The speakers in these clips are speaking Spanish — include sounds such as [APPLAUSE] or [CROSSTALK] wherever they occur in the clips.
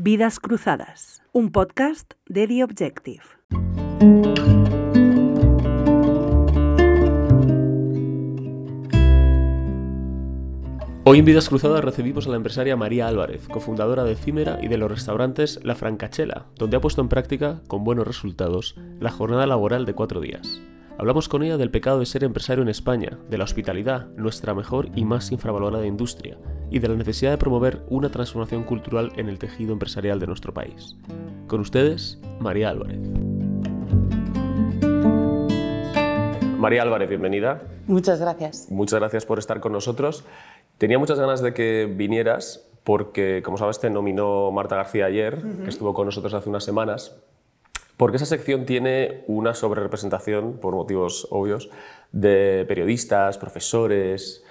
Vidas Cruzadas, un podcast de The Objective. Hoy en Vidas Cruzadas recibimos a la empresaria María Álvarez, cofundadora de Cimera y de los restaurantes La Francachela, donde ha puesto en práctica, con buenos resultados, la jornada laboral de cuatro días. Hablamos con ella del pecado de ser empresario en España, de la hospitalidad, nuestra mejor y más infravalorada industria, y de la necesidad de promover una transformación cultural en el tejido empresarial de nuestro país. Con ustedes, María Álvarez. María Álvarez, bienvenida. Muchas gracias. Muchas gracias por estar con nosotros. Tenía muchas ganas de que vinieras porque, como sabes, te nominó Marta García ayer, que estuvo con nosotros hace unas semanas, porque esa sección tiene una sobrerepresentación, por motivos obvios, de periodistas, profesores,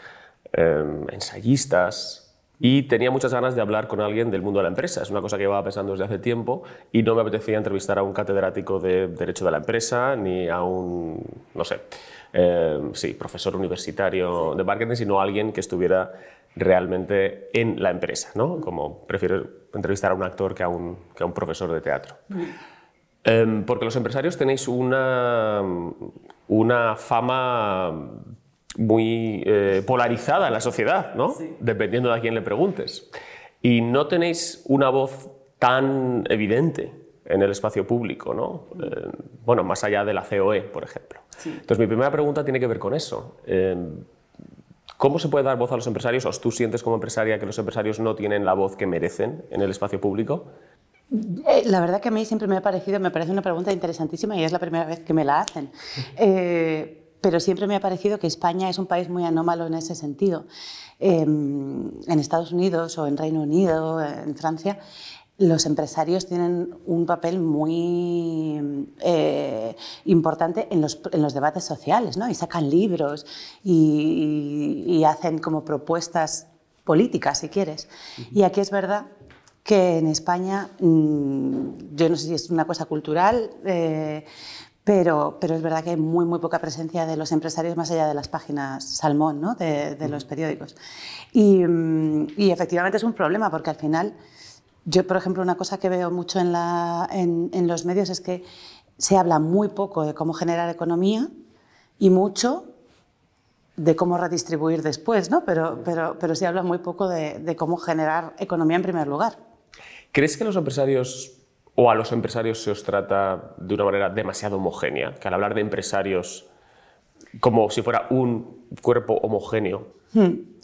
em, ensayistas, y tenía muchas ganas de hablar con alguien del mundo de la empresa. Es una cosa que llevaba pensando desde hace tiempo y no me apetecía entrevistar a un catedrático de Derecho de la Empresa ni a un, no sé, em, sí, profesor universitario de marketing, sino a alguien que estuviera realmente en la empresa, ¿no? Como prefiero entrevistar a un actor que a un, que a un profesor de teatro. Em, porque los empresarios tenéis una, una fama muy eh, polarizada en la sociedad, ¿no? dependiendo de a quién le preguntes. Y no tenéis una voz tan evidente en el espacio público, ¿no? Eh, bueno, más allá de la COE, por ejemplo. Entonces, mi primera pregunta tiene que ver con eso. Em, ¿Cómo se puede dar voz a los empresarios? ¿O tú sientes como empresaria que los empresarios no tienen la voz que merecen en el espacio público? Eh, la verdad que a mí siempre me ha parecido, me parece una pregunta interesantísima y es la primera vez que me la hacen. Eh, pero siempre me ha parecido que España es un país muy anómalo en ese sentido. Em, en Estados Unidos o en Reino Unido, en Francia, los empresarios tienen un papel muy eh, importante en los, en los, debates sociales, ¿no? Y sacan libros y, y, hacen como propuestas políticas, si quieres. Y aquí es verdad que en España, mm, yo no sé si es una cosa cultural, eh, pero, pero es verdad que hay muy, muy poca presencia de los empresarios más allá de las páginas salmón ¿no? de, los periódicos. Mm, y, efectivamente es un problema porque al final, yo por ejemplo, una cosa que veo mucho en, la, en, en los medios es que se habla muy poco de cómo generar economía y mucho de cómo redistribuir después, ¿no? pero, pero, pero se habla muy poco de, de cómo generar economía en primer lugar. ¿Crees que los empresarios o a los empresarios se os trata de una manera demasiado homogénea? Que al hablar de empresarios como si fuera un cuerpo homogéneo. Hmm.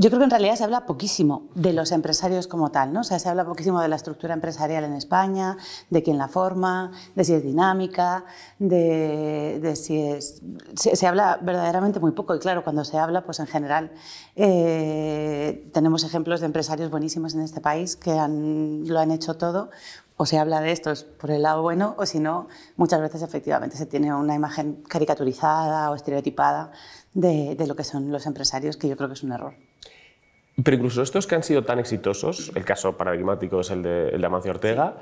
Yo creo que en realidad se habla poquísimo de los empresarios como tal, ¿no? O sea, se habla poquísimo de la estructura empresarial en España, de quién la forma, de si es dinámica, de, si es... Se, habla verdaderamente muy poco y claro, cuando se habla, pues en general eh, tenemos ejemplos de empresarios buenísimos en este país que lo han hecho todo, o se habla de estos por el lado bueno, o si no, muchas veces efectivamente se tiene una imagen caricaturizada o estereotipada de, lo que son los empresarios, que yo creo que es un error. Pero incluso estos que han sido tan exitosos, el caso paradigmático es el de, el de Amancio Ortega,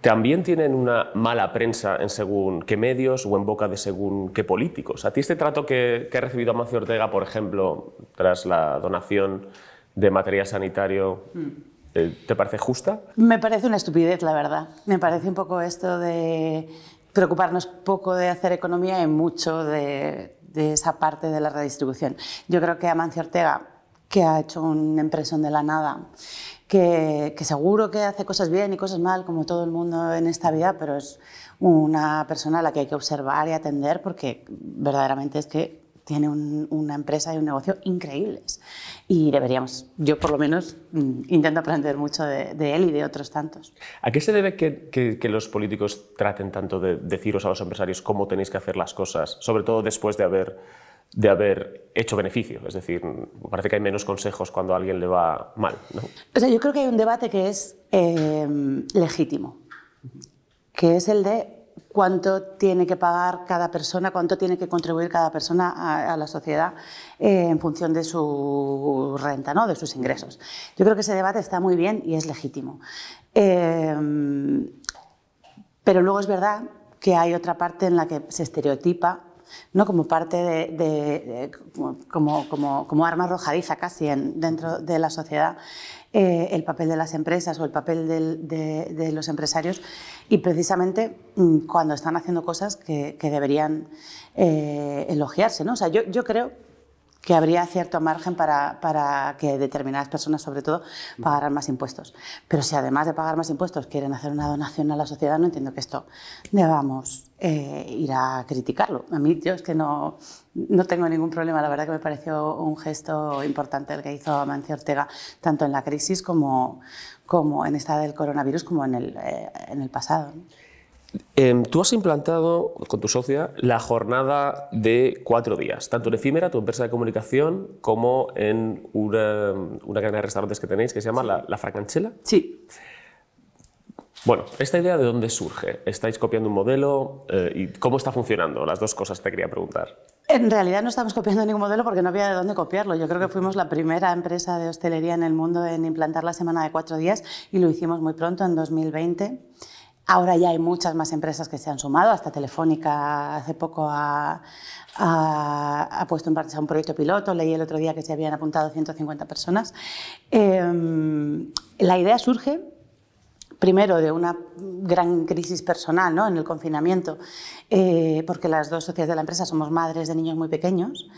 también tienen una mala prensa en según qué medios o en boca de según qué políticos. ¿A ti este trato que, que ha recibido Amancio Ortega, por ejemplo, tras la donación de material sanitario, mm. eh, ¿te parece justa? Me parece una estupidez, la verdad. Me parece un poco esto de preocuparnos poco de hacer economía y mucho de, de esa parte de la redistribución. Yo creo que Amancio Ortega que ha hecho una impresión de la nada, que, seguro que hace cosas bien y cosas mal, como todo el mundo en esta vida, pero es una persona a la que hay que observar y atender porque verdaderamente es que tiene una empresa y un negocio increíbles. Y deberíamos, yo por lo menos, mm, intento aprender mucho de, él y de otros tantos. ¿A qué se debe que, que, los políticos traten tanto de deciros a los empresarios cómo tenéis que hacer las cosas, sobre todo después de haber de haber hecho beneficio. Es decir, parece que hay menos consejos cuando a alguien le va mal. O sea, yo creo que hay un debate que es eh, legítimo, que es el de cuánto tiene que pagar cada persona, cuánto tiene que contribuir cada persona a, la sociedad eh, en función de su renta, ¿no? de sus ingresos. Yo creo que ese debate está muy bien y es legítimo. Eh, pero luego es verdad que hay otra parte en la que se estereotipa ¿no? como parte de, como, como, como arma arrojadiza casi en- dentro de la sociedad eh, el papel de las empresas o el papel de, los empresarios y precisamente mm, cuando están haciendo cosas que, que deberían eh, elogiarse. ¿no? O sea, yo, yo creo que habría cierto margen para, para que determinadas personas, sobre todo, pagaran más impuestos. Pero si además de pagar más impuestos quieren hacer una donación a la sociedad, no entiendo que esto debamos eh, ir a criticarlo. A mí, yo es que no, no tengo ningún problema. La verdad que me pareció un gesto importante el que hizo Amancio Ortega, tanto en la crisis como, como en esta del coronavirus, como en el, eh, en el pasado. ¿no? Em, tú has implantado con tu socia la jornada de cuatro días, tanto en Efímera, tu empresa de comunicación, como en una, una cadena de restaurantes que tenéis que se llama La, La Francanchela. Sí, Bueno, ¿esta idea de dónde surge? ¿Estáis copiando un modelo? Eh, ¿Y cómo está funcionando? Las dos cosas te quería preguntar. En realidad no estamos copiando ningún modelo porque no había de dónde copiarlo. Yo creo que fuimos la primera empresa de hostelería en el mundo en implantar la semana de cuatro días y lo hicimos muy pronto, en 2020. Ahora ya hay muchas más empresas que se han sumado, hasta Telefónica hace poco ha, puesto en marcha un proyecto piloto, leí el otro día que se habían apuntado 150 personas. Eh, la idea surge primero de una gran crisis personal ¿no? en el confinamiento, eh, porque las dos socias de la empresa somos madres de niños muy pequeños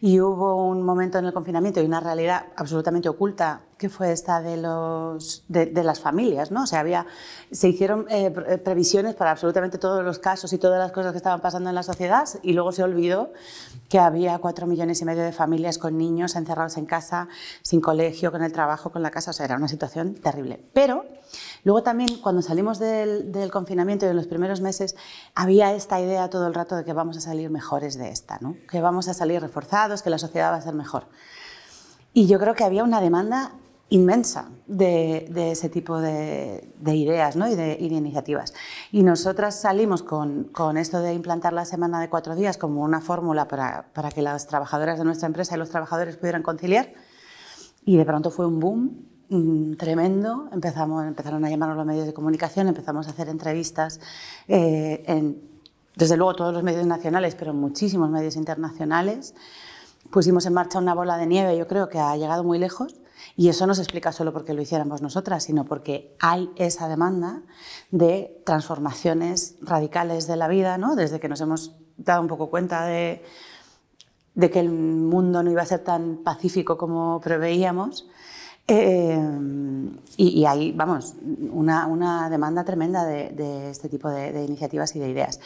y hubo un momento en el confinamiento y una realidad absolutamente oculta que fue esta de, los, de, de las familias. ¿no? O sea, había, se hicieron eh, pre- previsiones para absolutamente todos los casos y todas las cosas que estaban pasando en la sociedad y luego se olvidó que había cuatro millones y medio de familias con niños encerrados en casa, sin colegio, con el trabajo, con la casa. O sea, era una situación terrible. Pero Luego también cuando salimos del, del, confinamiento y en los primeros meses había esta idea todo el rato de que vamos a salir mejores de esta, ¿no? que vamos a salir reforzados, que la sociedad va a ser mejor. Y yo creo que había una demanda inmensa de, ese tipo de, de ideas ¿no? y, de, iniciativas. Y nosotras salimos con, esto de implantar la semana de cuatro días como una fórmula para, que las trabajadoras de nuestra empresa y los trabajadores pudieran conciliar. Y de pronto fue un boom tremendo. Empezamos, empezaron a llamarnos los medios de comunicación, empezamos a hacer entrevistas eh, en, desde luego, todos los medios nacionales, pero muchísimos medios internacionales. Pusimos en marcha una bola de nieve, yo creo que ha llegado muy lejos. Y eso no se explica solo porque lo hiciéramos nosotras, sino porque hay esa demanda de transformaciones radicales de la vida, ¿no? desde que nos hemos dado un poco cuenta de, de que el mundo no iba a ser tan pacífico como preveíamos. Eh, y, hay, vamos, una, una demanda tremenda de, de este tipo de, iniciativas y de ideas.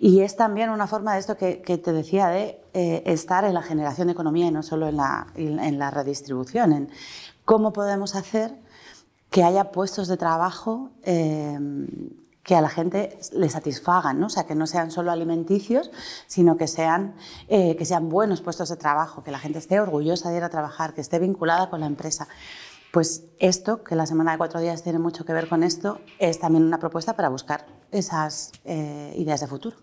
Y es también una forma de esto que, que te decía, de eh, estar en la generación de economía y no solo en la, en la redistribución, en cómo podemos hacer que haya puestos de trabajo eh, que a la gente le satisfagan, ¿no? o sea, que no sean solo alimenticios, sino que sean, que sean buenos puestos de trabajo, que la gente esté orgullosa de ir a trabajar, que esté vinculada con la empresa. Pues esto, que la semana de cuatro días tiene mucho que ver con esto, es también una propuesta para buscar esas eh, ideas de futuro.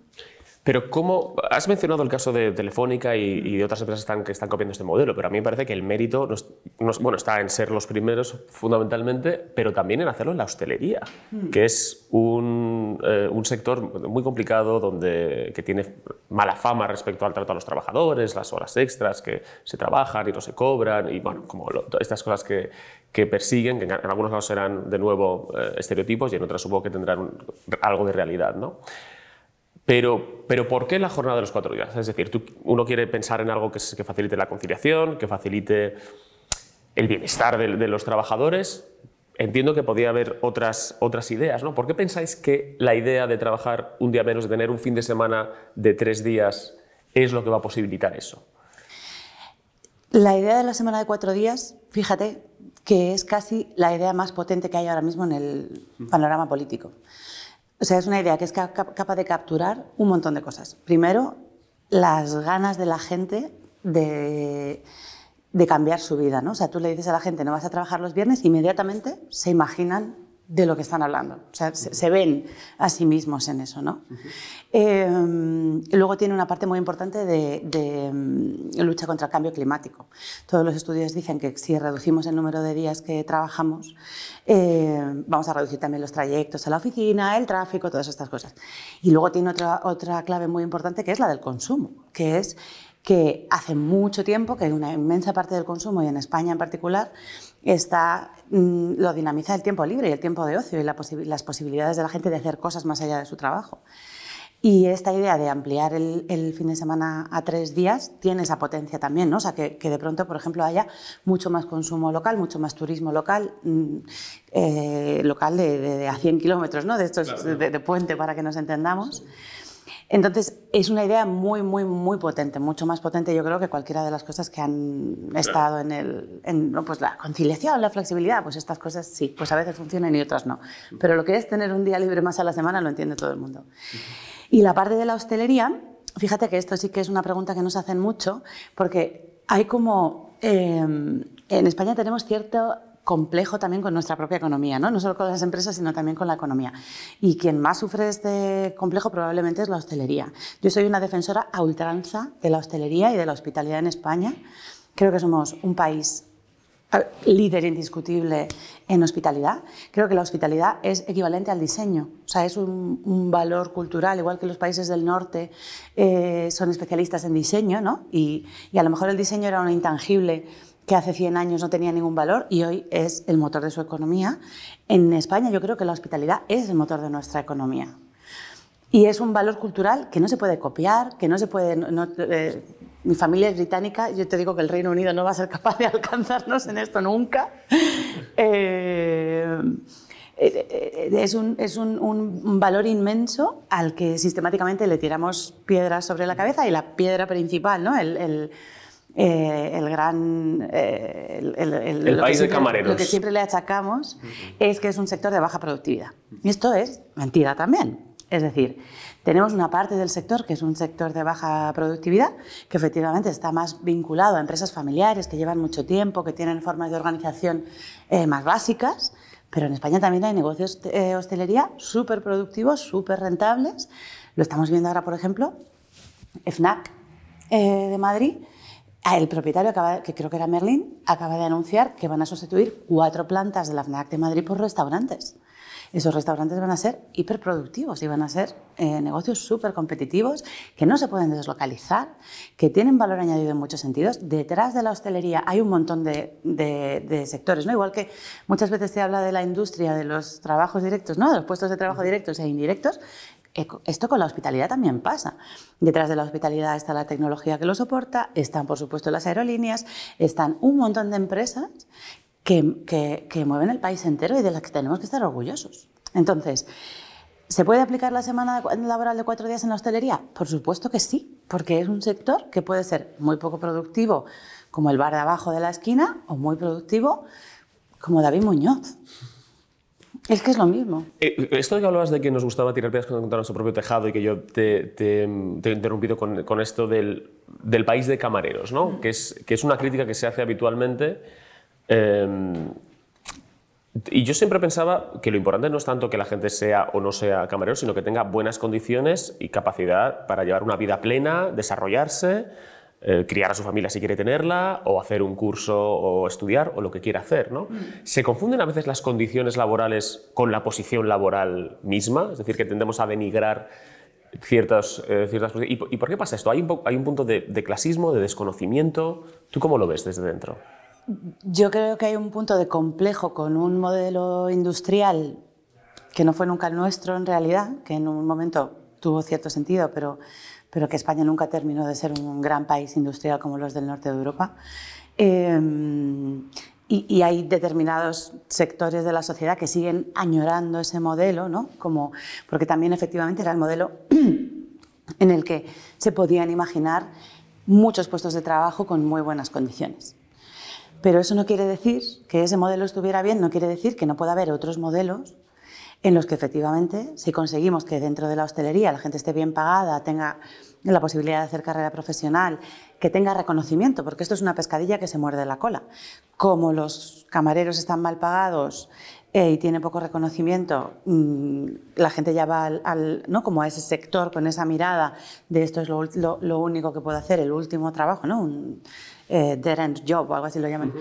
Pero ¿cómo? Has mencionado el caso de Telefónica y, y de otras empresas están, que están copiando este modelo, pero a mí me parece que el mérito nos, nos, bueno, está en ser los primeros fundamentalmente, pero también en hacerlo en la hostelería, mm. que es un, eh, un, sector muy complicado donde, que tiene mala fama respecto al trato a los trabajadores, las horas extras que se trabajan y no se cobran, y bueno, como lo, estas cosas que, que persiguen, que en, algunos casos serán de nuevo eh, estereotipos y en otras supongo que tendrán un, algo de realidad, ¿no? Pero, pero, ¿por qué la jornada de los cuatro días? Es decir, tú, uno quiere pensar en algo que, que, facilite la conciliación, que facilite el bienestar de, de, los trabajadores. Entiendo que podía haber otras, otras ideas, ¿no? ¿Por qué pensáis que la idea de trabajar un día menos, de tener un fin de semana de tres días, es lo que va a posibilitar eso? La idea de la semana de cuatro días, fíjate, que es casi la idea más potente que hay ahora mismo en el panorama político. O sea, es una idea que es capaz de capturar un montón de cosas. Primero, las ganas de la gente de, de, cambiar su vida. ¿no? O sea, tú le dices a la gente, no vas a trabajar los viernes, inmediatamente se imaginan de lo que están hablando. O sea, se, ven a sí mismos en eso. ¿no? Eh, luego tiene una parte muy importante de, mm, lucha contra el cambio climático. Todos los estudios dicen que si reducimos el número de días que trabajamos, eh, vamos a reducir también los trayectos a la oficina, el tráfico, todas estas cosas. Y luego tiene otra, otra clave muy importante que es la del consumo, que es que hace mucho tiempo que una inmensa parte del consumo, y en España en particular, está, mm, lo dinamiza el tiempo libre y el tiempo de ocio y las posibilidades de la gente de hacer cosas más allá de su trabajo. Y esta idea de ampliar el, fin de semana a tres días tiene esa potencia también, ¿no? O sea, que, de pronto, por ejemplo, haya mucho más consumo local, mucho más turismo local, mm, eh, local de, a 100 kilómetros, ¿no? De estos de, puente para que nos entendamos. Entonces, es una idea muy, muy, muy potente, mucho más potente yo creo que cualquiera de las cosas que han estado en, el, en pues la conciliación, la flexibilidad, pues estas cosas sí, pues a veces funcionan y otras no. Pero lo que es tener un día libre más a la semana lo entiende todo el mundo. Y la parte de la hostelería, fíjate que esto sí que es una pregunta que nos hacen mucho, porque hay como... Eh, en España tenemos cierto complejo también con nuestra propia economía, ¿no? no solo con las empresas, sino también con la economía. Y quien más sufre este complejo probablemente es la hostelería. Yo soy una defensora a ultranza de la hostelería y de la hospitalidad en España. Creo que somos un país líder indiscutible en hospitalidad. Creo que la hospitalidad es equivalente al diseño, o sea, es un, valor cultural, igual que los países del norte eh, son especialistas en diseño, ¿no? Y, y, a lo mejor el diseño era un intangible que hace 100 años no tenía ningún valor y hoy es el motor de su economía. En España yo creo que la hospitalidad es el motor de nuestra economía. Y es un valor cultural que no se puede copiar, que no se puede... Eh, mi familia es británica, yo te digo que el Reino Unido no va a ser capaz de [LAUGHS] alcanzarnos en esto nunca. Eh, eh, es, un, es un, un, valor inmenso al que sistemáticamente le tiramos piedras sobre la cabeza y la piedra principal, ¿no? el, el eh, el gran... Eh, el, país de camareros. Lo que siempre le achacamos es que es un sector de baja productividad. Y esto es mentira también. Es decir, tenemos una parte del sector que es un sector de baja productividad, que efectivamente está más vinculado a empresas familiares que llevan mucho tiempo, que tienen formas de organización eh, más básicas, pero en España también hay negocios de hostelería súper productivos, súper rentables. Lo estamos viendo ahora, por ejemplo, FNAC de Madrid, el propietario, que creo que era Merlin, acaba de anunciar que van a sustituir cuatro plantas de la FNAC de Madrid por restaurantes. Esos restaurantes van a ser hiperproductivos y van a ser eh, negocios súper competitivos que no se pueden deslocalizar, que tienen valor añadido en muchos sentidos. Detrás de la hostelería hay un montón de, sectores, ¿no? igual que muchas veces se habla de la industria, de los trabajos directos, ¿no? de los puestos de trabajo directos e indirectos. Esto con la hospitalidad también pasa. Detrás de la hospitalidad está la tecnología que lo soporta, están por supuesto las aerolíneas, están un montón de empresas que, mueven el país entero y de las que tenemos que estar orgullosos. Entonces, ¿se puede aplicar la semana laboral de cuatro días en la hostelería? Por supuesto que sí, porque es un sector que puede ser muy poco productivo, como el bar de abajo de la esquina, o muy productivo, como David Muñoz. Es que es lo mismo. Eh, esto de que hablabas de que nos gustaba tirar piedras contra nuestro propio tejado y que yo te, he interrumpido con, esto del, país de camareros, ¿no? Mm. que, es, que es una crítica que se hace habitualmente. Em, y yo siempre pensaba que lo importante no es tanto que la gente sea o no sea camarero, sino que tenga buenas condiciones y capacidad para llevar una vida plena, desarrollarse eh, criar a su familia si quiere tenerla, o hacer un curso o estudiar, o lo que quiera hacer. ¿no? Mm. ¿Se confunden a veces las condiciones laborales con la posición laboral misma? Es decir, que tendemos a denigrar ciertas... Eh, ciertas ¿Y, por qué pasa esto? ¿Hay un, hay un punto de, de, clasismo, de desconocimiento? ¿Tú cómo lo ves desde dentro? Yo creo que hay un punto de complejo con un modelo industrial que no fue nunca el nuestro en realidad, que en un momento tuvo cierto sentido, pero pero que España nunca terminó de ser un gran país industrial como los del norte de Europa. Em, y, hay determinados sectores de la sociedad que siguen añorando ese modelo, ¿no? Como, porque también efectivamente era el modelo [CLEARS THROAT] en el que se podían imaginar muchos puestos de trabajo con muy buenas condiciones. Pero eso no quiere decir que ese modelo estuviera bien, no quiere decir que no pueda haber otros modelos en los que efectivamente, si conseguimos que dentro de la hostelería la gente esté bien pagada, tenga la posibilidad de hacer carrera profesional, que tenga reconocimiento, porque esto es una pescadilla que se muerde la cola. Como los camareros están mal pagados, eh, y tiene poco reconocimiento, mm, la gente ya va al, ¿no? como a ese sector con esa mirada de esto es lo, lo, único que puedo hacer, el último trabajo, ¿no? un eh, dead end job o algo así lo llaman.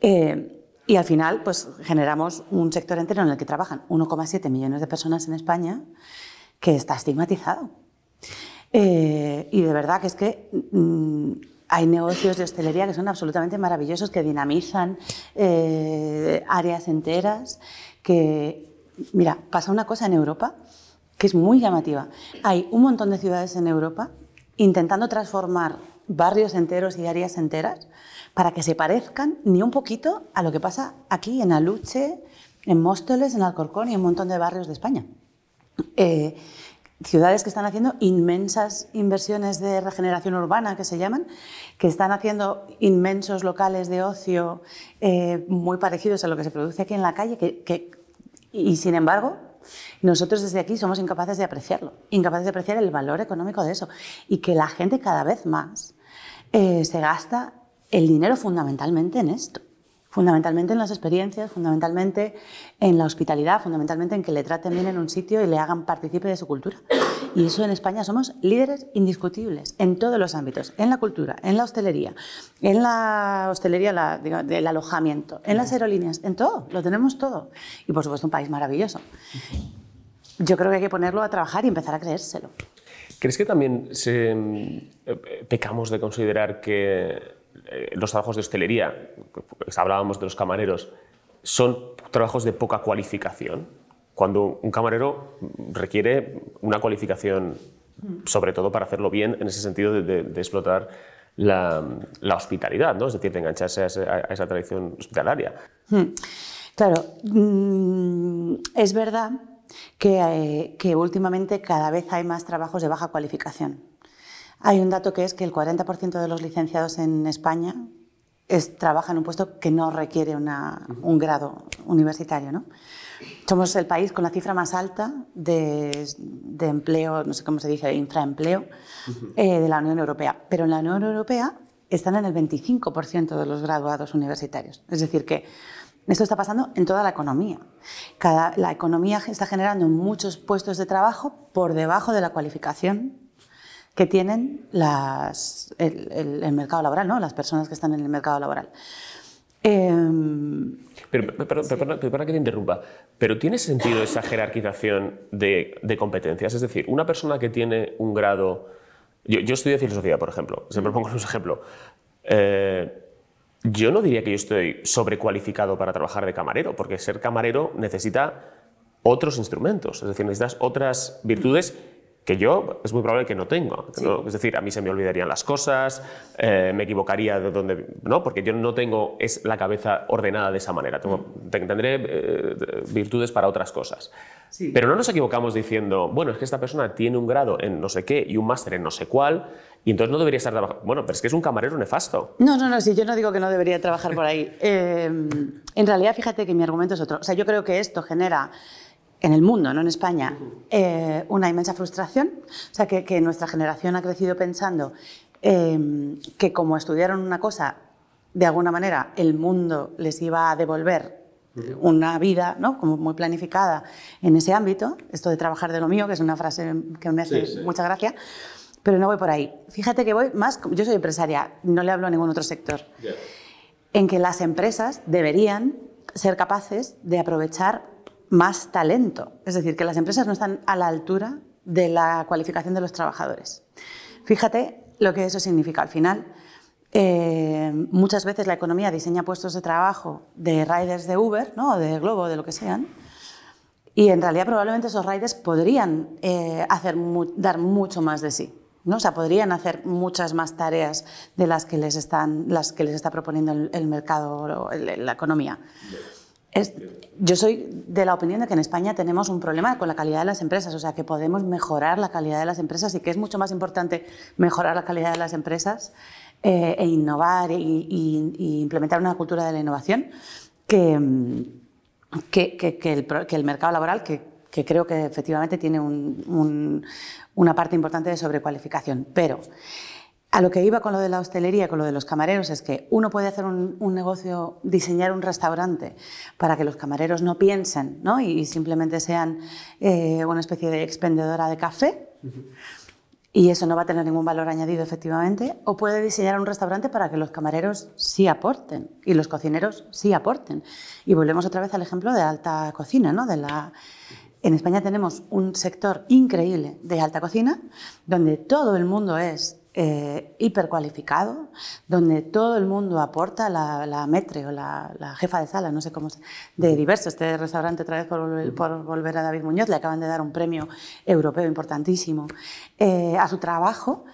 Eh, y al final, pues generamos un sector entero en el que trabajan 1,7 millones de personas en España que está estigmatizado. y de verdad que es que mm, hay negocios de hostelería que son absolutamente maravillosos, que dinamizan eh, áreas enteras, que, mira, pasa una cosa en Europa que es muy llamativa. Hay un montón de ciudades en Europa intentando transformar barrios enteros y áreas enteras para que se parezcan ni un poquito a lo que pasa aquí en Aluche, en Móstoles, en Alcorcón y en un montón de barrios de España. Eh, ciudades que están haciendo inmensas inversiones de regeneración urbana, que se llaman, que están haciendo inmensos locales de ocio eh, muy parecidos a lo que se produce aquí en la calle, que, y sin embargo, nosotros desde aquí somos incapaces de apreciarlo, incapaces de apreciar el valor económico de eso, y que la gente cada vez más eh, se gasta el dinero fundamentalmente en esto fundamentalmente en las experiencias, fundamentalmente en la hospitalidad, fundamentalmente en que le traten bien en un sitio y le hagan partícipe de su cultura. Y eso en España somos líderes indiscutibles en todos los ámbitos, en la cultura, en la hostelería, en la hostelería la, del alojamiento, en las aerolíneas, en todo, lo tenemos todo. Y por supuesto un país maravilloso. Yo creo que hay que ponerlo a trabajar y empezar a creérselo. ¿Crees que también se, eh, pecamos de considerar que eh, los trabajos de hostelería, hablábamos de los camareros, son trabajos de poca cualificación, cuando un camarero requiere una cualificación, sobre todo para hacerlo bien, en ese sentido de, explotar la, hospitalidad, ¿no? es decir, de engancharse a, esa, tradición hospitalaria. Hmm. Claro, mm, es verdad que, eh, que últimamente cada vez hay más trabajos de baja cualificación. Hay un dato que es que el 40% de los licenciados en España es, trabajan en un puesto que no requiere un grado universitario. ¿no? Somos el país con la cifra más alta de, empleo, no sé cómo se dice, infraempleo eh, de la Unión Europea. Pero en la Unión Europea están en el 25% de los graduados universitarios. Es decir, que esto está pasando en toda la economía. la economía está generando muchos puestos de trabajo por debajo de la cualificación que tienen las, el, mercado laboral, ¿no? las personas que están en el mercado laboral. Em, pero, perdona que te interrumpa, pero ¿tiene sentido esa jerarquización de, de, competencias? Es decir, una persona que tiene un grado... Yo, yo estudio filosofía, por ejemplo, siempre pongo un ejemplo. Eh, yo no diría que yo estoy sobrecualificado para trabajar de camarero, porque ser camarero necesita otros instrumentos, es decir, necesitas otras virtudes que yo es muy probable que no tengo. Es decir, a mí se me olvidarían las cosas, eh, me equivocaría de donde... ¿no? Porque yo no tengo es la cabeza ordenada de esa manera. Tengo, tendré eh, virtudes para otras cosas. Pero no nos equivocamos diciendo, bueno, es que esta persona tiene un grado en no sé qué y un máster en no sé cuál, y entonces no debería estar trabajando. Bueno, pero es que es un camarero nefasto. No, no, no, sí, yo no digo que no debería trabajar por ahí. [LAUGHS] Eh, en realidad, fíjate que mi argumento es otro. O sea, yo creo que esto genera en el mundo, no en España, eh, una inmensa frustración. O sea, que, nuestra generación ha crecido pensando em, que como estudiaron una cosa, de alguna manera el mundo les iba a devolver una vida ¿no? como muy planificada en ese ámbito, esto de trabajar de lo mío, que es una frase que me hace mucha gracia, pero no voy por ahí. Fíjate que voy más, yo soy empresaria, no le hablo a ningún otro sector, en que las empresas deberían ser capaces de aprovechar más talento. Es decir, que las empresas no están a la altura de la cualificación de los trabajadores. Fíjate lo que eso significa. Al final, eh, muchas veces la economía diseña puestos de trabajo de riders de Uber, ¿no? de Globo, de lo que sean, y en realidad probablemente esos riders podrían eh, hacer dar mucho más de sí. ¿no? O sea, podrían hacer muchas más tareas de las que les, están, las que les está proponiendo el, mercado o la economía yo soy de la opinión de que en España tenemos un problema con la calidad de las empresas, o sea, que podemos mejorar la calidad de las empresas y que es mucho más importante mejorar la calidad de las empresas eh, e innovar e, implementar una cultura de la innovación que, que, el, mercado laboral, que, creo que efectivamente tiene una parte importante de sobrecualificación. Pero a lo que iba con lo de la hostelería, con lo de los camareros, es que uno puede hacer un, negocio, diseñar un restaurante para que los camareros no piensen ¿no? Y, simplemente sean eh, una especie de expendedora de café. Y eso no va a tener ningún valor añadido, efectivamente. O puede diseñar un restaurante para que los camareros sí aporten y los cocineros sí aporten. Y volvemos otra vez al ejemplo de alta cocina, ¿no? De la, en España tenemos un sector increíble de alta cocina, donde todo el mundo es eh, hipercualificado, donde todo el mundo aporta, la, la metre o la, jefa de sala, no sé cómo, se, de diversos, este restaurante otra vez por, por, volver a David Muñoz, le acaban de dar un premio europeo importantísimo eh, a su trabajo.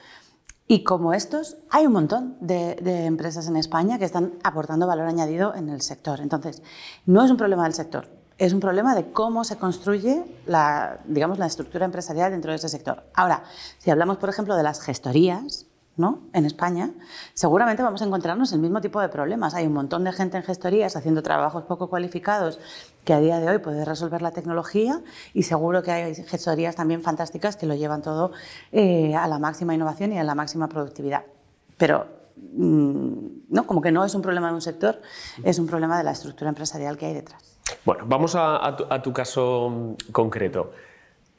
Y como estos, hay un montón de, de, empresas en España que están aportando valor añadido en el sector. Entonces, no es un problema del sector, es un problema de cómo se construye la, digamos, la estructura empresarial dentro de ese sector. Ahora, si hablamos, por ejemplo, de las gestorías, ¿no? En España, seguramente vamos a encontrarnos el mismo tipo de problemas. Hay un montón de gente en gestorías haciendo trabajos poco cualificados que a día de hoy puede resolver la tecnología y seguro que hay gestorías también fantásticas que lo llevan todo eh, a la máxima innovación y a la máxima productividad. Pero mm, no, como que no es un problema de un sector, es un problema de la estructura empresarial que hay detrás. Bueno, vamos a, tu, caso concreto.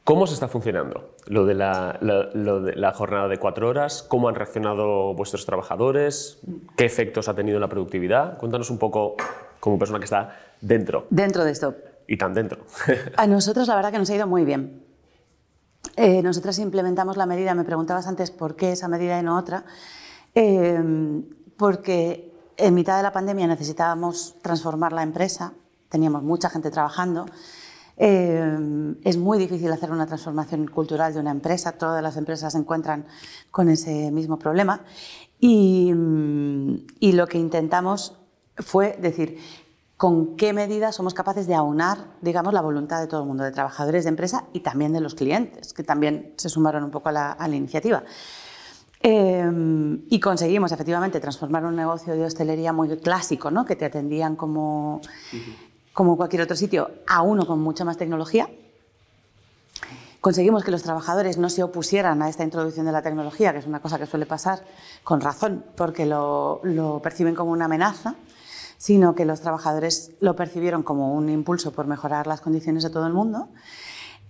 ¿Cómo se está funcionando lo de, la, jornada de cuatro horas? ¿Cómo han reaccionado vuestros trabajadores? ¿Qué efectos ha tenido en la productividad? Cuéntanos un poco como persona que está dentro. Dentro de esto. Y tan dentro. [LAUGHS] A nosotros la verdad que nos ha ido muy bien. Eh, nosotras implementamos la medida, me preguntabas antes por qué esa medida y no otra, eh, porque en mitad de la pandemia necesitábamos transformar la empresa teníamos mucha gente trabajando. Eh, es muy difícil hacer una transformación cultural de una empresa, todas las empresas se encuentran con ese mismo problema y, lo que intentamos fue decir, con qué medidas somos capaces de aunar, digamos, la voluntad de todo el mundo, de trabajadores de empresa y también de los clientes, que también se sumaron un poco a la, a la iniciativa. Eh, y conseguimos efectivamente transformar un negocio de hostelería muy clásico, ¿no? que te atendían como, como cualquier otro sitio, a uno con mucha más tecnología. Conseguimos que los trabajadores no se opusieran a esta introducción de la tecnología, que es una cosa que suele pasar con razón, porque lo, perciben como una amenaza, sino que los trabajadores lo percibieron como un impulso por mejorar las condiciones de todo el mundo.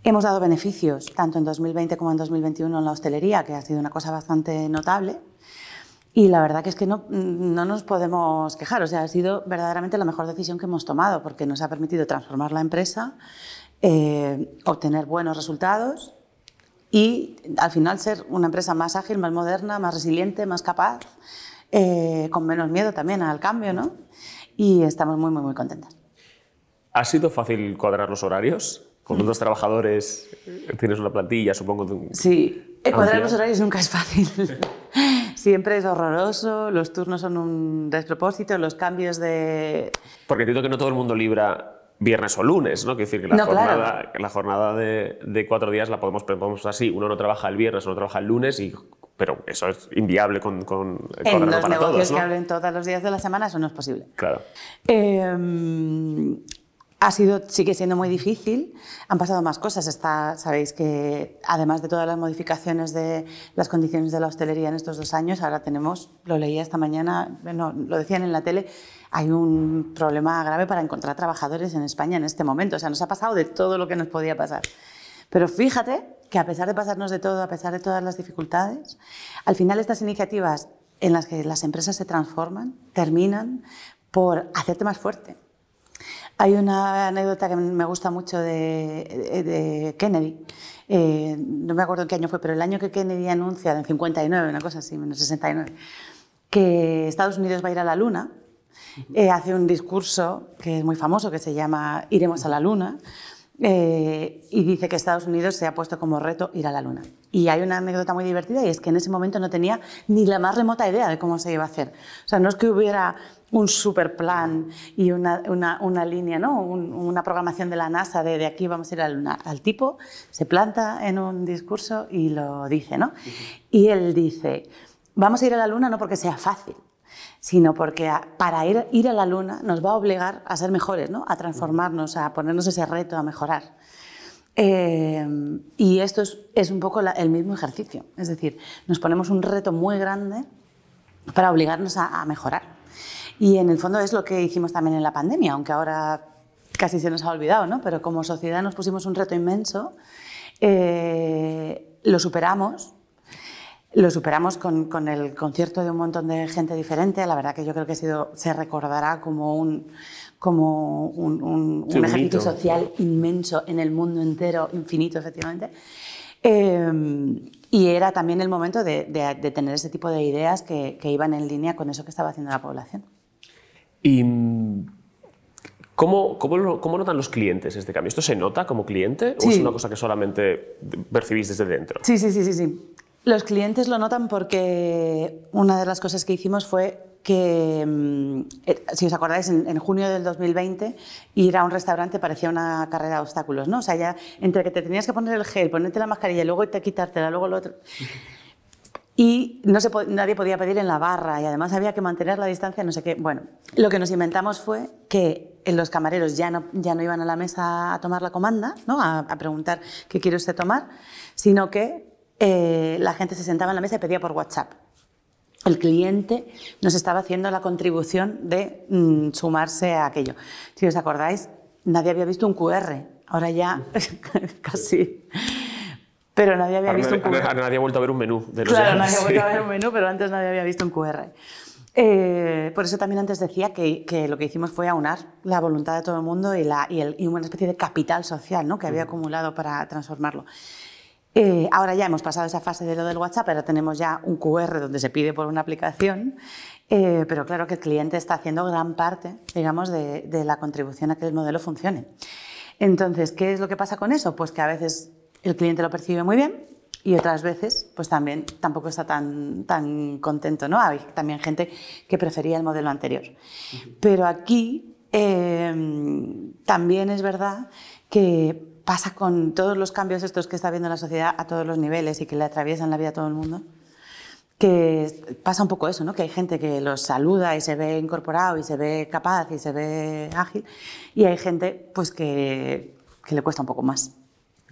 Hemos dado beneficios tanto en 2020 como en 2021 en la hostelería, que ha sido una cosa bastante notable. Y la verdad que es que no, no, nos podemos quejar, o sea, ha sido verdaderamente la mejor decisión que hemos tomado porque nos ha permitido transformar la empresa, eh, obtener buenos resultados y al final ser una empresa más ágil, más moderna, más resiliente, más capaz, eh, con menos miedo también al cambio, ¿no? Y estamos muy, muy, muy contentas. ¿Ha sido fácil cuadrar los horarios? Con dos trabajadores tienes una plantilla, supongo. Sí, cuadrar los horarios nunca es fácil. [LAUGHS] Siempre es horroroso, los turnos son un despropósito, los cambios de... Porque entiendo que no todo el mundo libra viernes o lunes, ¿no? Quiere decir que la jornada, la jornada de, de, cuatro días la podemos, podemos así, uno no trabaja el viernes, uno trabaja el lunes, y, pero eso es inviable con, con En los negocios que hablen todos los días de la semana eso no es posible. Claro. Eh, ha sido, sigue siendo muy difícil. Han pasado más cosas. Está, sabéis que además de todas las modificaciones de las condiciones de la hostelería en estos dos años, ahora tenemos, lo leía esta mañana, no, lo decían en la tele, hay un problema grave para encontrar trabajadores en España en este momento. O sea, nos ha pasado de todo lo que nos podía pasar. Pero fíjate que a pesar de pasarnos de todo, a pesar de todas las dificultades, al final estas iniciativas en las que las empresas se transforman terminan por hacerte más fuerte hay una anécdota que me gusta mucho de, Kennedy. Eh, no me acuerdo en qué año fue, pero el año que Kennedy anuncia, en 59, una cosa así, menos 69, que Estados Unidos va a ir a la Luna, eh, hace un discurso que es muy famoso, que se llama Iremos a la Luna, eh, y dice que Estados Unidos se ha puesto como reto ir a la Luna. Y hay una anécdota muy divertida y es que en ese momento no tenía ni la más remota idea de cómo se iba a hacer. O sea, no es que hubiera un super plan y una, una, línea, ¿no? una programación de la NASA de, de aquí vamos a ir a la Luna. Al tipo se planta en un discurso y lo dice, ¿no? Y él dice, vamos a ir a la Luna no porque sea fácil, sino porque para ir, ir a la Luna nos va a obligar a ser mejores, ¿no? a transformarnos, a ponernos ese reto, a mejorar. Eh, y esto es, es un poco la- el mismo ejercicio. Es decir, nos ponemos un reto muy grande para obligarnos a, a mejorar. Y en el fondo es lo que hicimos también en la pandemia, aunque ahora casi se nos ha olvidado, ¿no? Pero como sociedad nos pusimos un reto inmenso, eh, lo superamos. Lo superamos con, con el concierto de un montón de gente diferente. La verdad que yo creo que ha sido, se recordará como un, como un, ejercicio social inmenso en el mundo entero, infinito, efectivamente. Eh, y era también el momento de, de- de tener ese tipo de ideas que, que iban en línea con eso que estaba haciendo la población. ¿Y mm, cómo, cómo, cómo notan los clientes este cambio? ¿Esto se nota como cliente o es una cosa que solamente percibís desde dentro? Sí, sí, sí, sí, sí. Los clientes lo notan porque una de las cosas que hicimos fue que, mm, eh, si os acordáis, en, en junio del 2020 ir a un restaurante parecía una carrera de obstáculos, ¿no? O sea, ya entre que te tenías que poner el gel, ponerte la mascarilla y luego te quitártela, luego lo otro. Y no se po- nadie podía pedir en la barra y además había que mantener la distancia, no sé qué. Bueno, lo que nos inventamos fue que en los camareros ya no, ya no iban a la mesa a tomar la comanda, ¿no? a, a preguntar qué quiere usted tomar, sino que eh, la gente se sentaba en la mesa y pedía por WhatsApp. El cliente nos estaba haciendo la contribución de mm, sumarse a aquello. Si os acordáis, nadie había visto un QR. Ahora ya [LAUGHS] casi. Pero nadie había Ahora visto un nadie, QR. nadie ha vuelto a ver un menú de los Claro, nadie ha vuelto a ver un menú, pero antes nadie había visto un QR. Eh, por eso también antes decía que, que lo que hicimos fue aunar la voluntad de todo el mundo y, la, y, el- y una especie de capital social ¿no? que había acumulado para transformarlo. Eh, ahora ya hemos pasado esa fase de lo del WhatsApp, pero tenemos ya un QR donde se pide por una aplicación, eh, pero claro que el cliente está haciendo gran parte, digamos, de, de la contribución a que el modelo funcione. Entonces, ¿qué es lo que pasa con eso? Pues que a veces el cliente lo percibe muy bien y otras veces, pues también tampoco está tan, tan contento, ¿no? Hay también gente que prefería el modelo anterior. Pero aquí eh, también es verdad que pasa con todos los cambios estos que está viendo la sociedad a todos los niveles y que le atraviesan la vida a todo el mundo, que pasa un poco eso, ¿no? que hay gente que los saluda y se ve incorporado y se ve capaz y se ve ágil y hay gente pues que, que le cuesta un poco más.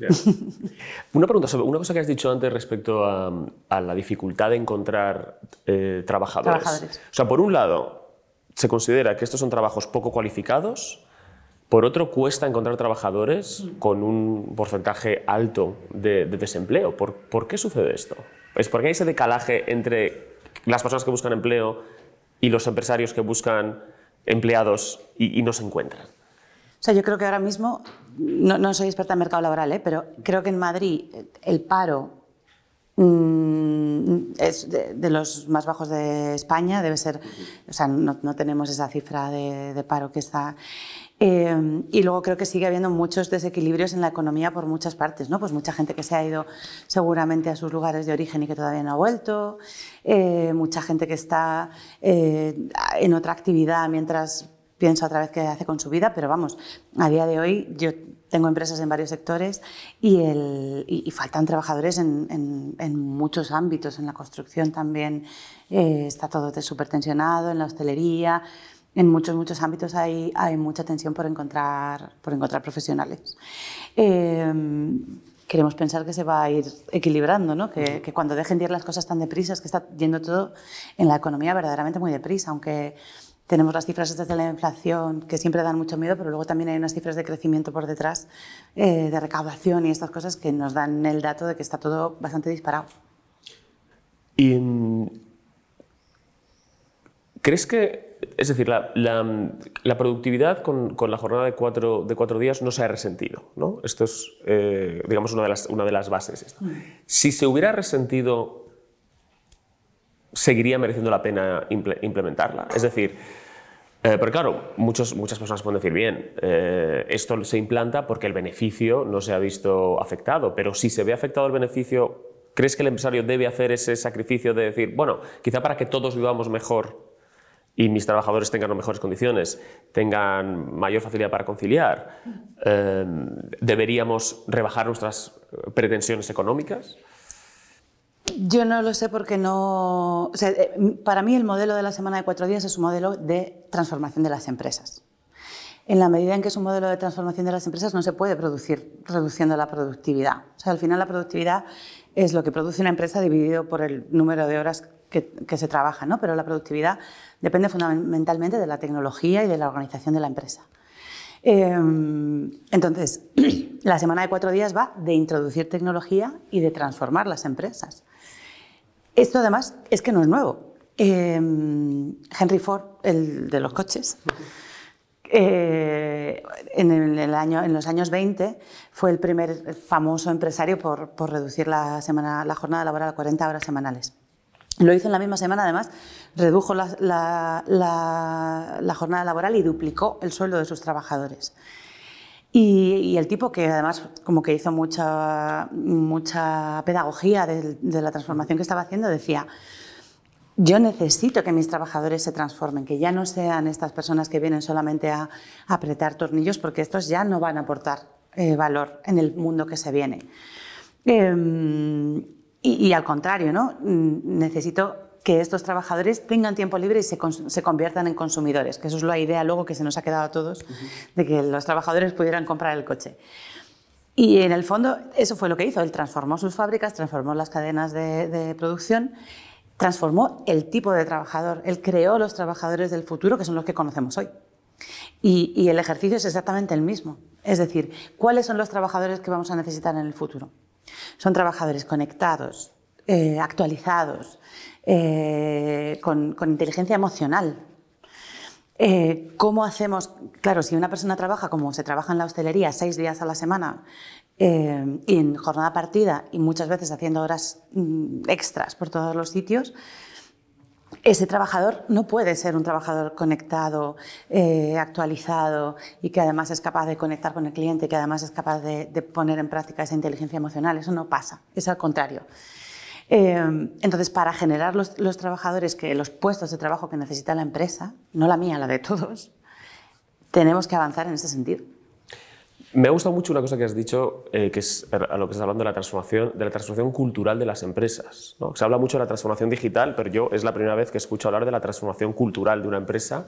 [LAUGHS] Una pregunta sobre una cosa que has dicho antes respecto a, a la dificultad de encontrar eh, trabajadores. Trabajadores. O sea, por un lado, se considera que estos son trabajos poco cualificados. Por otro, cuesta encontrar trabajadores con un porcentaje alto de, de desempleo. ¿Por, por qué sucede esto? ¿Es porque hay ese decalaje entre las personas que buscan empleo y los empresarios que buscan empleados y, y no se encuentran? O sea, yo creo que ahora mismo, no, no soy experta en mercado laboral, ¿eh? pero creo que en Madrid el paro mm, es de, los más bajos de España, debe ser, o sea, no, no tenemos esa cifra de, paro que está. Eh, y luego creo que sigue habiendo muchos desequilibrios en la economía por muchas partes, ¿no? Pues mucha gente que se ha ido seguramente a sus lugares de origen y que todavía no ha vuelto, eh, mucha gente que está eh, en otra actividad mientras piensa otra vez qué hace con su vida, pero vamos, a día de hoy yo tengo empresas en varios sectores y, el, y, y faltan trabajadores en, en, en, muchos ámbitos, en la construcción también eh, está todo súper tensionado, en la hostelería, en muchos, muchos ámbitos hay, hay mucha tensión por encontrar, por encontrar profesionales. Eh, queremos pensar que se va a ir equilibrando, ¿no? que, que cuando dejen de ir las cosas tan deprisa, es que está yendo todo en la economía verdaderamente muy deprisa, aunque tenemos las cifras desde la inflación que siempre dan mucho miedo, pero luego también hay unas cifras de crecimiento por detrás, eh, de recaudación y estas cosas que nos dan el dato de que está todo bastante disparado. ¿Y mm, crees que, es decir, la, la, la productividad con, con, la jornada de cuatro, de cuatro días no se ha resentido? ¿no? Esto es, eh, digamos, una de las, una de las bases. Esta. Mm. Si se hubiera resentido, ¿seguiría mereciendo la pena imple implementarla? Es decir, eh, pero claro, muchos, muchas personas pueden decir, bien, eh, esto se implanta porque el beneficio no se ha visto afectado, pero si se ve afectado el beneficio, ¿crees que el empresario debe hacer ese sacrificio de decir, bueno, quizá para que todos vivamos mejor y mis trabajadores tengan mejores condiciones, tengan mayor facilidad para conciliar, eh, ¿deberíamos rebajar nuestras pretensiones económicas? Yo no lo sé porque no... O sea, para mí el modelo de la semana de cuatro días es un modelo de transformación de las empresas. en la medida en que es un modelo de transformación de las empresas, no se puede producir reduciendo la productividad. O sea, al final la productividad es lo que produce una empresa dividido por el número de horas que, se trabaja, ¿no? pero la productividad depende fundamentalmente de la tecnología y de la organización de la empresa. Em, entonces, [CLEARS THROAT] la semana de cuatro días va de introducir tecnología y de transformar las empresas. Esto además es que no es nuevo. Em, Henry Ford, el de los coches, eh, en, el año, en los años 20 fue el primer famoso empresario por, por reducir la, semana, la jornada laboral a 40 horas semanales. Lo hizo en la misma semana, además, redujo la, la, la, jornada laboral y duplicó el sueldo de sus trabajadores. Y, y, el tipo que además como que hizo mucha, mucha pedagogía de, la transformación que estaba haciendo decía, yo necesito que mis trabajadores se transformen, que ya no sean estas personas que vienen solamente a, apretar tornillos, porque estos ya no van a aportar eh, valor en el mundo que se viene. Em, y, al contrario, ¿no? Necesito que estos trabajadores tengan tiempo libre y se, conviertan en consumidores, que eso es la idea luego que se nos ha quedado a todos, de que los trabajadores pudieran comprar el coche. Y en el fondo eso fue lo que hizo, él transformó sus fábricas, transformó las cadenas de, de producción transformó el tipo de trabajador, él creó los trabajadores del futuro que son los que conocemos hoy. Y, el ejercicio es exactamente el mismo. Es decir, ¿cuáles son los trabajadores que vamos a necesitar en el futuro? Son trabajadores conectados, eh, actualizados, eh, con, inteligencia emocional. Eh, ¿Cómo hacemos? Claro, si una persona trabaja como se trabaja en la hostelería seis días a la semana eh, en jornada partida y muchas veces haciendo horas mm, extras por todos los sitios, ese trabajador no puede ser un trabajador conectado, eh, actualizado y que además es capaz de conectar con el cliente, que además es capaz de, poner en práctica esa inteligencia emocional. Eso no pasa, es al contrario. Eh, entonces, para generar los, trabajadores, que los puestos de trabajo que necesita la empresa, no la mía, la de todos, tenemos que avanzar en ese sentido. Me ha gustado mucho una cosa que has dicho, eh, que es a lo que estás hablando de la transformación, de la transformación cultural de las empresas. Se habla mucho de la transformación digital, pero yo es la primera vez que escucho hablar de la transformación cultural de una empresa.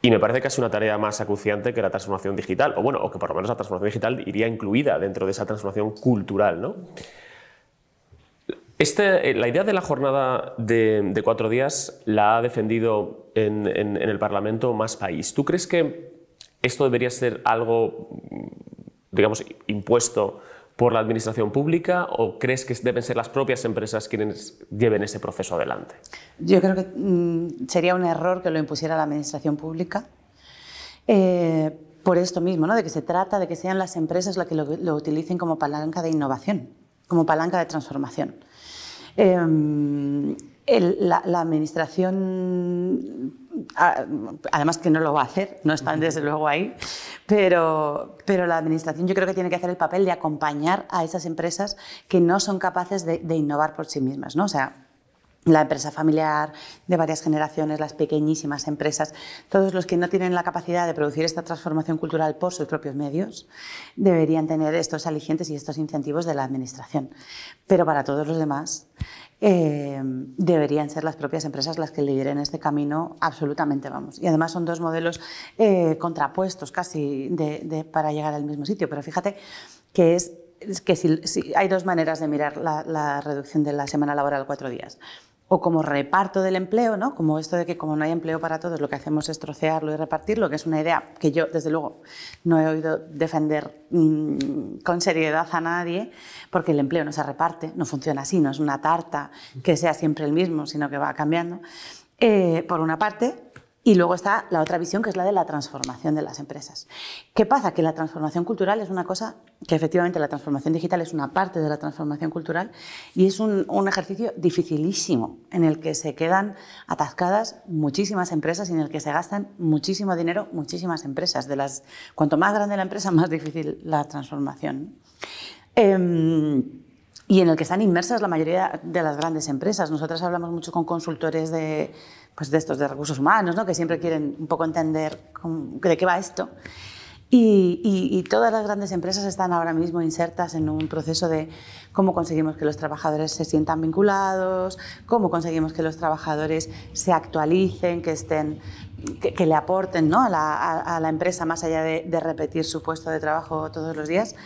Y me parece que es una tarea más acuciante que la transformación digital, o bueno, o que por lo menos la transformación digital iría incluida dentro de esa transformación cultural. ¿no? Este, la idea de la jornada de, cuatro días la ha defendido en, en el Parlamento Más País. ¿Tú crees que ¿Esto debería ser algo, digamos, impuesto por la administración pública o crees que deben ser las propias empresas quienes lleven ese proceso adelante? Yo creo que mm, sería un error que lo impusiera la administración pública. Eh, por esto mismo, ¿no? de que se trata de que sean las empresas las que lo, utilicen como palanca de innovación, como palanca de transformación. Em, la, la, administración además que no lo va a hacer, no están desde luego ahí, pero, pero la Administración yo creo que tiene que hacer el papel de acompañar a esas empresas que no son capaces de, innovar por sí mismas. ¿no? O sea, la empresa familiar de varias generaciones, las pequeñísimas empresas, todos los que no tienen la capacidad de producir esta transformación cultural por sus propios medios, deberían tener estos alicientes y estos incentivos de la Administración. Pero para todos los demás, eh, deberían ser las propias empresas las que lideren este camino absolutamente, vamos. Y además son dos modelos eh, contrapuestos casi para llegar al mismo sitio, pero fíjate que es, que hay dos maneras de mirar la, la reducción de la semana laboral cuatro días o como reparto del empleo, ¿no? como esto de que como no hay empleo para todos, lo que hacemos es trocearlo y repartirlo, que es una idea que yo, desde luego, no he oído defender mm, con seriedad a nadie, porque el empleo no se reparte, no funciona así, no es una tarta que sea siempre el mismo, sino que va cambiando. Eh, por una parte, y luego está la otra visión, que es la de la transformación de las empresas. ¿Qué pasa? Que la transformación cultural es una cosa, que efectivamente la transformación digital es una parte de la transformación cultural y es un, ejercicio dificilísimo en el que se quedan atascadas muchísimas empresas y en el que se gastan muchísimo dinero muchísimas empresas. De las, cuanto más grande la empresa, más difícil la transformación. Em, y en el que están inmersas la mayoría de las grandes empresas. Nosotros hablamos mucho con consultores de, pues de estos de recursos humanos, ¿no? que siempre quieren un poco entender de qué va esto. Y, todas las grandes empresas están ahora mismo insertas en un proceso de cómo conseguimos que los trabajadores se sientan vinculados, cómo conseguimos que los trabajadores se actualicen, que estén que, le aporten ¿no? a, la, empresa más allá de repetir su puesto de trabajo todos los días.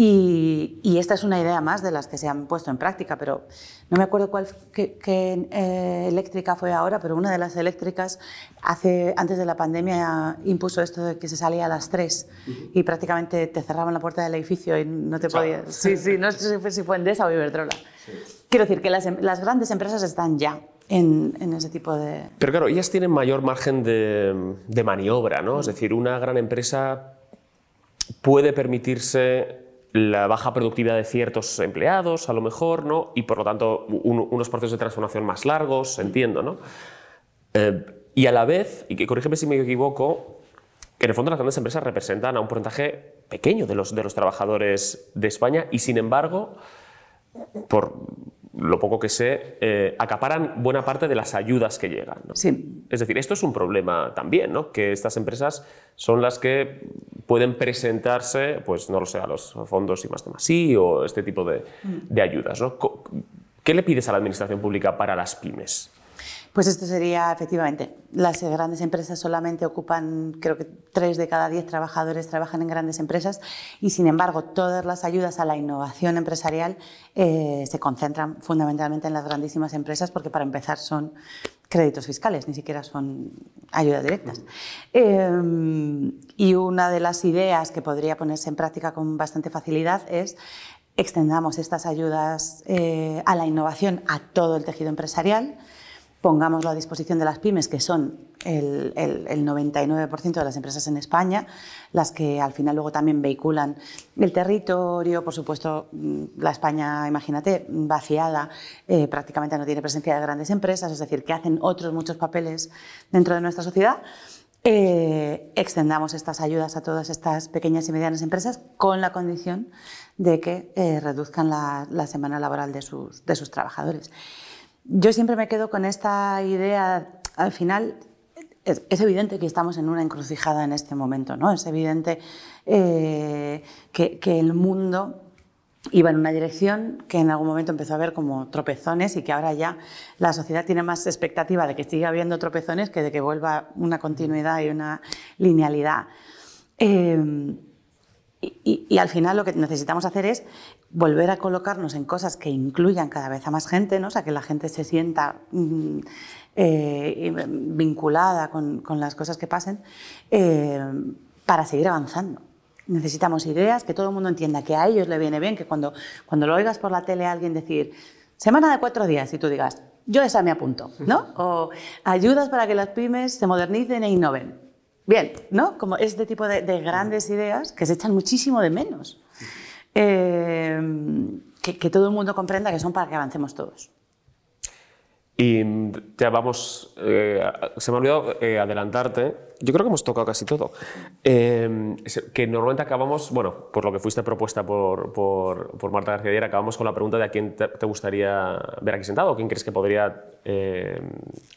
Y, y, esta es una idea más de las que se han puesto en práctica, pero no me acuerdo cuál qué, qué eh, eléctrica fue ahora, pero una de las eléctricas hace, antes de la pandemia impuso esto de que se salía a las 3 uh -huh. y prácticamente te cerraban la puerta del edificio y no te podías... Sí, sí, no sé si fue, Endesa o Iberdrola. Quiero decir que las, las, grandes empresas están ya en, en, ese tipo de... Pero claro, ellas tienen mayor margen de, de maniobra, ¿no? Es decir, una gran empresa puede permitirse la baja productividad de ciertos empleados, a lo mejor, ¿no? y por lo tanto un, unos procesos de transformación más largos, entiendo. ¿no? Eh, y a la vez, y que corrígeme si me equivoco, que en el fondo las grandes empresas representan a un porcentaje pequeño de los, de los trabajadores de España y sin embargo, por lo poco que sé, eh, acaparan buena parte de las ayudas que llegan. ¿no? Sí. Es decir, esto es un problema también, ¿no? que estas empresas son las que pueden presentarse, pues no lo sé, a los fondos y más de más sí o este tipo de, de ayudas. ¿no? ¿Qué le pides a la administración pública para las pymes? Pues esto sería, efectivamente, las grandes empresas solamente ocupan, creo que tres de cada diez trabajadores trabajan en grandes empresas y, sin embargo, todas las ayudas a la innovación empresarial eh, se concentran fundamentalmente en las grandísimas empresas porque, para empezar, son créditos fiscales, ni siquiera son ayudas directas. Eh, y una de las ideas que podría ponerse en práctica con bastante facilidad es extendamos estas ayudas eh, a la innovación a todo el tejido empresarial, pongámoslo a disposición de las pymes, que son el, el, el, 99% de las empresas en España, las que al final luego también vehiculan el territorio, por supuesto, la España, imagínate, vaciada, eh, prácticamente no tiene presencia de grandes empresas, es decir, que hacen otros muchos papeles dentro de nuestra sociedad. Eh, extendamos estas ayudas a todas estas pequeñas y medianas empresas con la condición de que eh, reduzcan la, la, semana laboral de sus, de sus trabajadores. Yo siempre me quedo con esta idea, al final es, evidente que estamos en una encrucijada en este momento, ¿no? Es evidente eh, que, el mundo iba en una dirección que en algún momento empezó a ver como tropezones y que ahora ya la sociedad tiene más expectativa de que siga habiendo tropezones que de que vuelva una continuidad y una linealidad. Eh, y, al final lo que necesitamos hacer es volver a colocarnos en cosas que incluyan cada vez a más gente, ¿no? o sea, que la gente se sienta mm, eh, vinculada con, con, las cosas que pasen, eh, para seguir avanzando. Necesitamos ideas, que todo el mundo entienda que a ellos le viene bien, que cuando, cuando lo oigas por la tele a alguien decir, semana de cuatro días, y tú digas, yo esa me apunto, ¿no? O ayudas para que las pymes se modernicen e innoven. Bien, ¿no? Como este tipo de, de grandes ideas que se echan muchísimo de menos que, que, todo el mundo comprenda que son para que avancemos todos. Y ya vamos, eh, se me ha olvidado eh, adelantarte, yo creo que hemos tocado casi todo, eh, que normalmente acabamos, bueno, por lo que fuiste propuesta por, por, por Marta García Ayer, acabamos con la pregunta de a quién te, te gustaría ver aquí sentado, o quién crees que podría eh,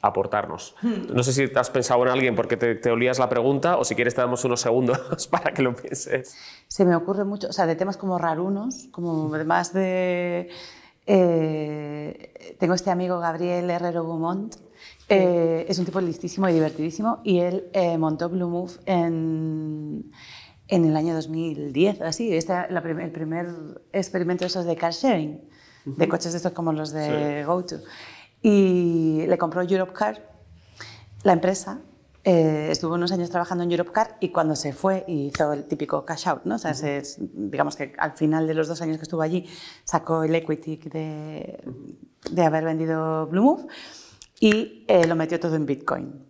aportarnos. Hmm. No sé si te has pensado en alguien porque te, te, olías la pregunta, o si quieres te damos unos segundos [LAUGHS] para que lo pienses. Se me ocurre mucho, o sea, de temas como rarunos, como más de eh, tengo este amigo Gabriel Herrero Beaumont, eh, es un tipo listísimo y divertidísimo y él eh, montó Blue Move en, en, el año 2010, así, este la, el primer experimento de esos de car sharing, uh -huh. de coches de estos como los de sí. GoTo. Y le compró Europcar, la empresa, eh, estuvo unos años trabajando en Europcar y cuando se fue hizo el típico cash out, ¿no? O sea, uh -huh. se, digamos que al final de los dos años que estuvo allí sacó el equity de, de haber vendido Blue Move y eh, lo metió todo en Bitcoin.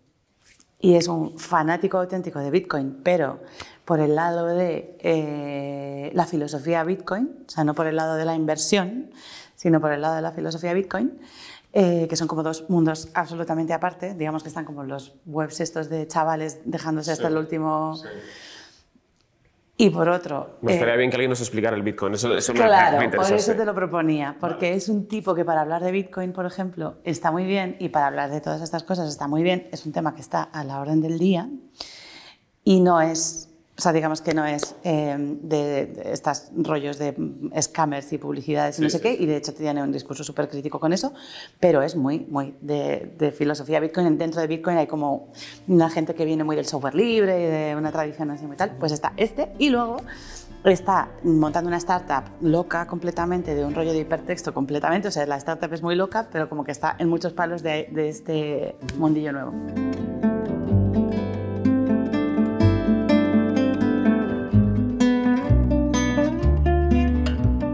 Y es un fanático auténtico de Bitcoin, pero por el lado de eh, la filosofía Bitcoin, o sea, no por el lado de la inversión, sino por el lado de la filosofía Bitcoin, eh, que son como dos mundos absolutamente aparte, digamos que están como los webs estos de chavales dejándose hasta el último... Sí. Y por otro... Me estaría eh, bien que alguien nos explicara el Bitcoin, eso, eso claro, me, me por eso te lo proponía, porque vale. es un tipo que para hablar de Bitcoin, por ejemplo, está muy bien, y para hablar de todas estas cosas está muy bien, es un tema que está a la orden del día, y no es O sea, digamos que no es eh, de, de estos rollos de scammers y publicidades y no Sí, sé sí, qué, sí. y de hecho tiene un discurso súper crítico con eso, pero es muy, muy de, de filosofía Bitcoin. Dentro de Bitcoin hay como una gente que viene muy del software libre y de una tradición así muy tal. Pues está este, y luego está montando una startup loca completamente, de un rollo de hipertexto completamente. O sea, la startup es muy loca, pero como que está en muchos palos de, de este mundillo nuevo.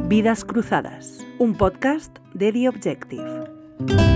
Vidas Cruzadas, un podcast de The Objective.